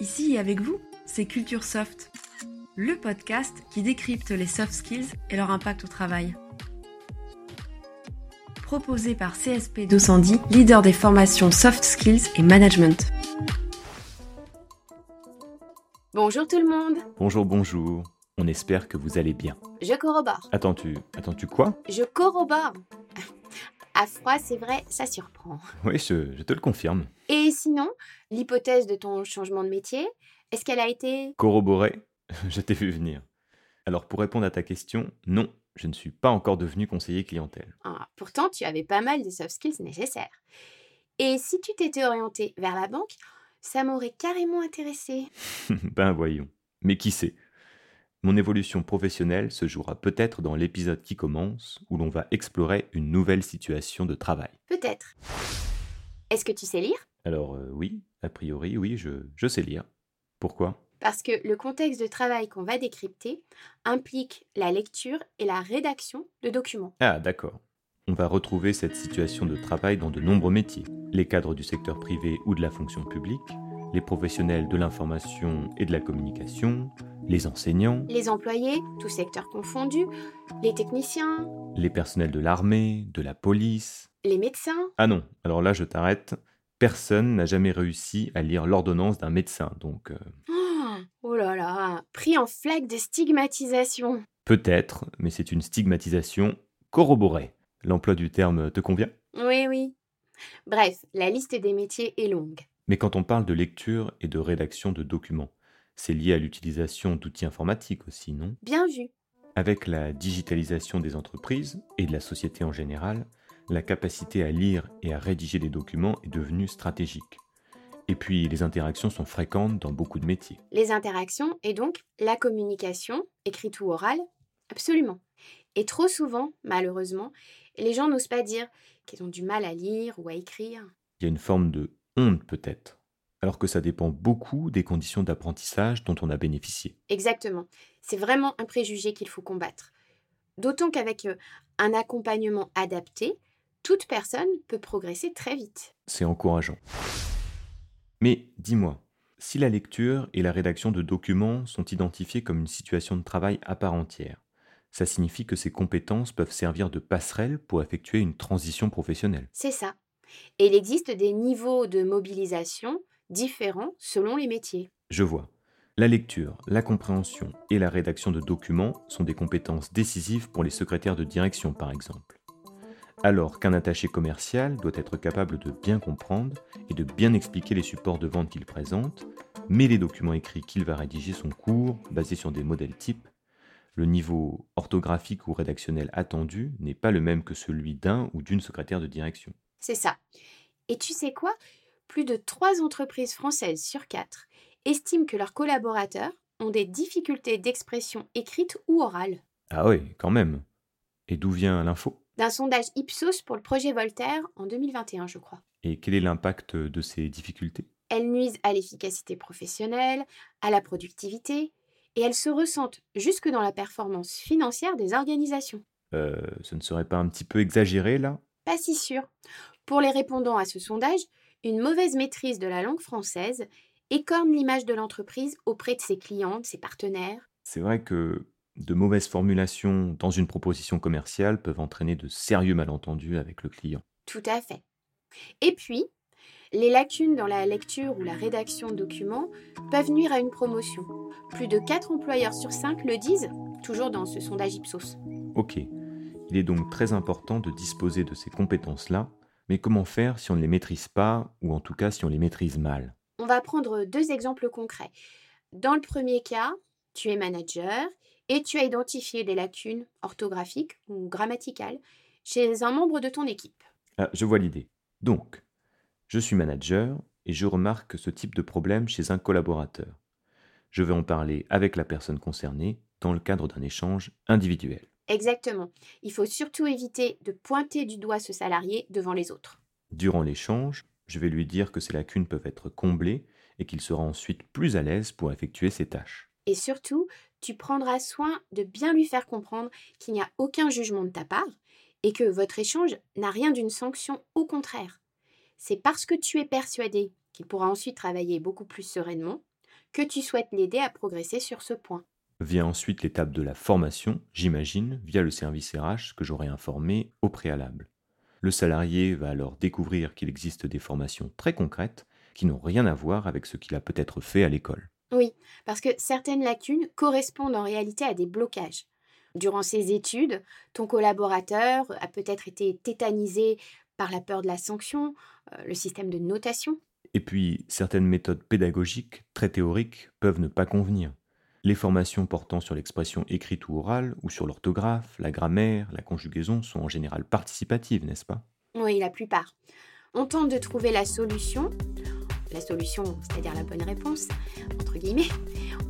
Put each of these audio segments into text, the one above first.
Ici et avec vous, c'est Culture Soft, le podcast qui décrypte les soft skills et leur impact au travail. Proposé par CSP 210, leader des formations soft skills et management. Bonjour tout le monde. Bonjour, bonjour. On espère que vous allez bien. Je corrobore. Attends-tu, attends-tu quoi? Je corrobore. À froid, c'est vrai, ça surprend. Oui, je, je te le confirme. Et sinon, l'hypothèse de ton changement de métier, est-ce qu'elle a été Corroboré, je t'ai vu venir. Alors pour répondre à ta question, non, je ne suis pas encore devenu conseiller clientèle. Ah, Pourtant, tu avais pas mal de soft skills nécessaires. Et si tu t'étais orienté vers la banque, ça m'aurait carrément intéressé. ben voyons. Mais qui sait? Mon évolution professionnelle se jouera peut-être dans l'épisode qui commence, où l'on va explorer une nouvelle situation de travail. Peut-être. Est-ce que tu sais lire? Alors euh, oui, a priori, oui, je, je sais lire. Pourquoi? Parce que le contexte de travail qu'on va décrypter implique la lecture et la rédaction de documents. Ah d'accord. On va retrouver cette situation de travail dans de nombreux métiers. Les cadres du secteur privé ou de la fonction publique, les professionnels de l'information et de la communication, les enseignants, Les employés, tous secteurs confondus, les techniciens, les personnels de l'armée, de la police. les médecins. Ah non, alors là je t'arrête. Personne n'a jamais réussi à lire l'ordonnance d'un médecin, donc euh, Oh, oh là là, pris en flaque de stigmatisation. peut-être, mais c'est une stigmatisation corroborée. L'emploi du terme te convient? Oui, oui. Bref, la liste des métiers est longue. Mais quand on parle de lecture et de rédaction de documents, c'est lié à l'utilisation d'outils informatiques aussi, non? Bien vu. Avec la digitalisation des entreprises et de la société en général, la capacité à lire et à rédiger des documents est devenue stratégique. Et puis les interactions sont fréquentes dans beaucoup de métiers. Les interactions et donc la communication, écrite ou orale, absolument. Et trop souvent, malheureusement, les gens n'osent pas dire qu'ils ont du mal à lire ou à écrire. Il y a une forme de honte peut-être, alors que ça dépend beaucoup des conditions d'apprentissage dont on a bénéficié. Exactement. C'est vraiment un préjugé qu'il faut combattre. D'autant qu'avec euh, un accompagnement adapté, toute personne peut progresser très vite. C'est encourageant. Mais dis-moi, si la lecture et la rédaction de documents sont identifiées comme une situation de travail à part entière, ça signifie que ces compétences peuvent servir de passerelle pour effectuer une transition professionnelle. C'est ça. Et il existe des niveaux de mobilisation différents selon les métiers. Je vois. La lecture, la compréhension et la rédaction de documents sont des compétences décisives pour les secrétaires de direction, par exemple. Alors qu'un attaché commercial doit être capable de bien comprendre et de bien expliquer les supports de vente qu'il présente, mais les documents écrits qu'il va rédiger sont courts, basés sur des modèles types. Le niveau orthographique ou rédactionnel attendu n'est pas le même que celui d'un ou d'une secrétaire de direction. C'est ça. Et tu sais quoi? Plus de 3 entreprises françaises sur 4 estiment que leurs collaborateurs ont des difficultés d'expression écrite ou orale. Ah oui, quand même. Et d'où vient l'info? D'un sondage Ipsos pour le projet Voltaire en 2021, je crois. Et quel est l'impact de ces difficultés? Elles nuisent à l'efficacité professionnelle, à la productivité, et elles se ressentent jusque dans la performance financière des organisations. euh, Ce ne serait pas un petit peu exagéré là? Pas si sûr. Pour les répondants à ce sondage, une mauvaise maîtrise de la langue française écorne l'image de l'entreprise auprès de ses clients, de ses partenaires. C'est vrai que de mauvaises formulations dans une proposition commerciale peuvent entraîner de sérieux malentendus avec le client. Tout à fait. Et puis, les lacunes dans la lecture ou la rédaction de documents peuvent nuire à une promotion. Plus de 4 employeurs sur 5 le disent, toujours dans ce sondage Ipsos. Ok, il est donc très important de disposer de ces compétences-là, mais comment faire si on ne les maîtrise pas, ou en tout cas si on les maîtrise mal? On va prendre deux exemples concrets. Dans le premier cas, tu es manager et tu as identifié des lacunes orthographiques ou grammaticales chez un membre de ton équipe. Ah, je vois l'idée. Donc, je suis manager et je remarque ce type de problème chez un collaborateur. Je vais en parler avec la personne concernée dans le cadre d'un échange individuel. Exactement. Il faut surtout éviter de pointer du doigt ce salarié devant les autres. Durant l'échange, je vais lui dire que ces lacunes peuvent être comblées et qu'il sera ensuite plus à l'aise pour effectuer ses tâches. Et surtout, tu prendras soin de bien lui faire comprendre qu'il n'y a aucun jugement de ta part et que votre échange n'a rien d'une sanction, au contraire. C'est parce que tu es persuadé qu'il pourra ensuite travailler beaucoup plus sereinement que tu souhaites l'aider à progresser sur ce point. Vient ensuite l'étape de la formation, j'imagine, via le service RH que j'aurai informé au préalable. Le salarié va alors découvrir qu'il existe des formations très concrètes qui n'ont rien à voir avec ce qu'il a peut-être fait à l'école. Oui, parce que certaines lacunes correspondent en réalité à des blocages. Durant ses études, ton collaborateur a peut-être été tétanisé par la peur de la sanction, euh, le système de notation. Et puis, certaines méthodes pédagogiques, très théoriques, peuvent ne pas convenir. Les formations portant sur l'expression écrite ou orale, ou sur l'orthographe, la grammaire, la conjugaison sont en général participatives, n'est-ce pas? Oui, la plupart. On tente de trouver la solution, la solution, c'est-à-dire la bonne réponse, entre guillemets.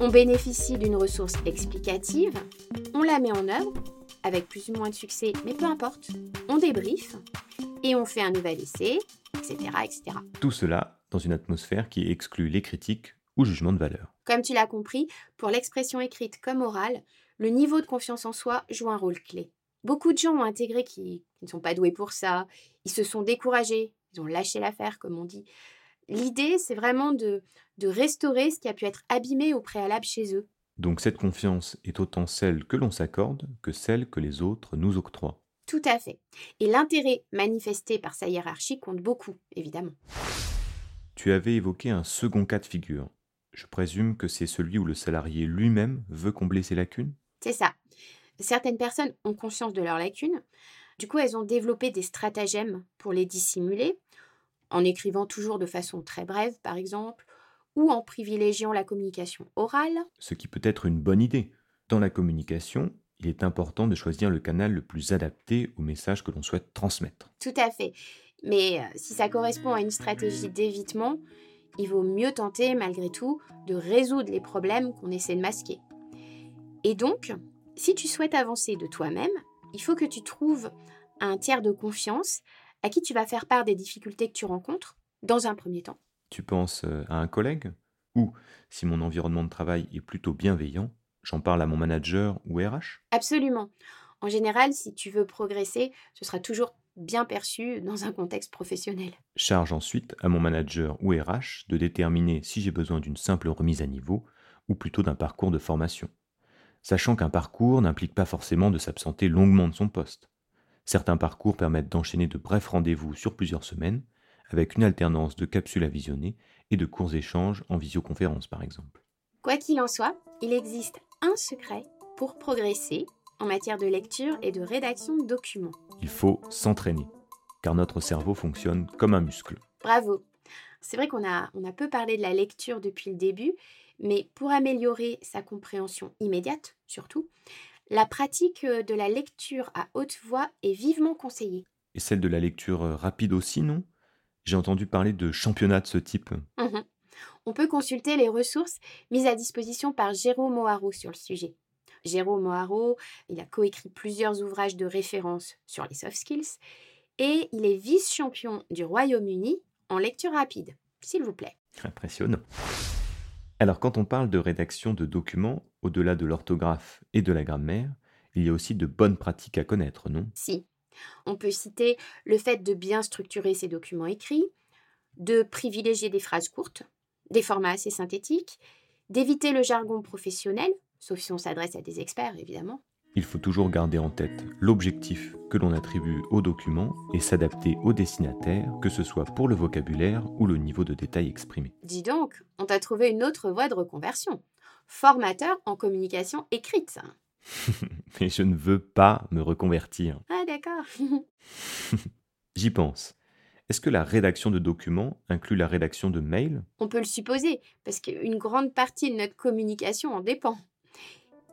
On bénéficie d'une ressource explicative, on la met en œuvre, avec plus ou moins de succès, mais peu importe. On débriefe, et on fait un nouvel essai, etc., etc. Tout cela dans une atmosphère qui exclut les critiques ou jugements de valeur. Comme tu l'as compris, pour l'expression écrite comme orale, le niveau de confiance en soi joue un rôle clé. Beaucoup de gens ont intégré qui, ne sont pas doués pour ça, ils se sont découragés, ils ont lâché l'affaire, comme on dit. L'idée, c'est vraiment de, de restaurer ce qui a pu être abîmé au préalable chez eux. Donc cette confiance est autant celle que l'on s'accorde que celle que les autres nous octroient. Tout à fait. Et l'intérêt manifesté par sa hiérarchie compte beaucoup, évidemment. Tu avais évoqué un second cas de figure. Je présume que c'est celui où le salarié lui-même veut combler ses lacunes? C'est ça. Certaines personnes ont conscience de leurs lacunes. Du coup, elles ont développé des stratagèmes pour les dissimuler, en écrivant toujours de façon très brève, par exemple, ou en privilégiant la communication orale. Ce qui peut être une bonne idée. Dans la communication, il est important de choisir le canal le plus adapté au message que l'on souhaite transmettre. Tout à fait. Mais euh, si ça correspond à une stratégie d'évitement, il vaut mieux tenter malgré tout de résoudre les problèmes qu'on essaie de masquer. Et donc, si tu souhaites avancer de toi-même, il faut que tu trouves un tiers de confiance à qui tu vas faire part des difficultés que tu rencontres dans un premier temps. Tu penses euh, à un collègue? Ou, si mon environnement de travail est plutôt bienveillant, J'en parle à mon manager ou RH Absolument. En général, si tu veux progresser, ce sera toujours bien perçu dans un contexte professionnel. Charge ensuite à mon manager ou RH de déterminer si j'ai besoin d'une simple remise à niveau ou plutôt d'un parcours de formation. Sachant qu'un parcours n'implique pas forcément de s'absenter longuement de son poste. Certains parcours permettent d'enchaîner de brefs rendez-vous sur plusieurs semaines, avec une alternance de capsules à visionner et de courts échanges en visioconférence par exemple. Quoi qu'il en soit, il existe un secret pour progresser en matière de lecture et de rédaction de documents. Il faut s'entraîner, car notre cerveau fonctionne comme un muscle. Bravo. C'est vrai qu'on a, on a peu parlé de la lecture depuis le début, mais pour améliorer sa compréhension immédiate, surtout, la pratique de la lecture à haute voix est vivement conseillée. Et celle de la lecture rapide aussi, non? J'ai entendu parler de championnats de ce type. Mmh on peut consulter les ressources mises à disposition par Jérôme Moaro sur le sujet. Jérôme Moaro, il a coécrit plusieurs ouvrages de référence sur les soft skills et il est vice-champion du Royaume-Uni en lecture rapide, s'il vous plaît. Impressionnant. Alors quand on parle de rédaction de documents, au-delà de l'orthographe et de la grammaire, il y a aussi de bonnes pratiques à connaître, non? Si. On peut citer le fait de bien structurer ses documents écrits, de privilégier des phrases courtes, des formats assez synthétiques, d'éviter le jargon professionnel, sauf si on s'adresse à des experts évidemment. Il faut toujours garder en tête l'objectif que l'on attribue au document et s'adapter au destinataire, que ce soit pour le vocabulaire ou le niveau de détail exprimé. Dis donc, on t'a trouvé une autre voie de reconversion. Formateur en communication écrite. Mais je ne veux pas me reconvertir. Ah d'accord. J'y pense. Est-ce que la rédaction de documents inclut la rédaction de mails? On peut le supposer, parce qu'une grande partie de notre communication en dépend.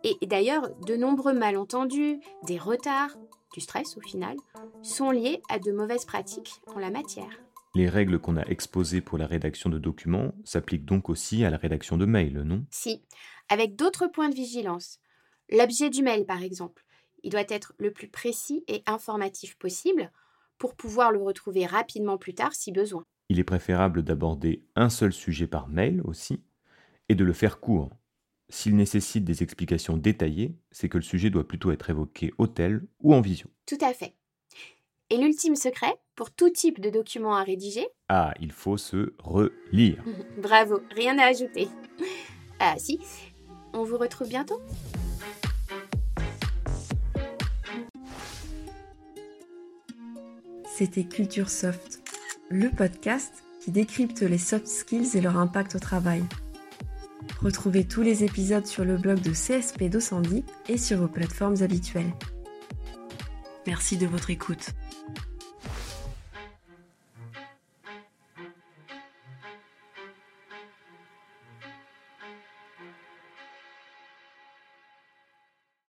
Et d'ailleurs, de nombreux malentendus, des retards, du stress au final, sont liés à de mauvaises pratiques en la matière. Les règles qu'on a exposées pour la rédaction de documents s'appliquent donc aussi à la rédaction de mails, non? Si, avec d'autres points de vigilance. L'objet du mail, par exemple, il doit être le plus précis et informatif possible pour pouvoir le retrouver rapidement plus tard si besoin. Il est préférable d'aborder un seul sujet par mail aussi et de le faire court. S'il nécessite des explications détaillées, c'est que le sujet doit plutôt être évoqué au tel ou en visio. Tout à fait. Et l'ultime secret, pour tout type de document à rédiger? Ah, il faut se relire. Bravo, rien à ajouter. Ah si, on vous retrouve bientôt C'était Culture Soft, le podcast qui décrypte les soft skills et leur impact au travail. Retrouvez tous les épisodes sur le blog de CSP 210 et sur vos plateformes habituelles. Merci de votre écoute.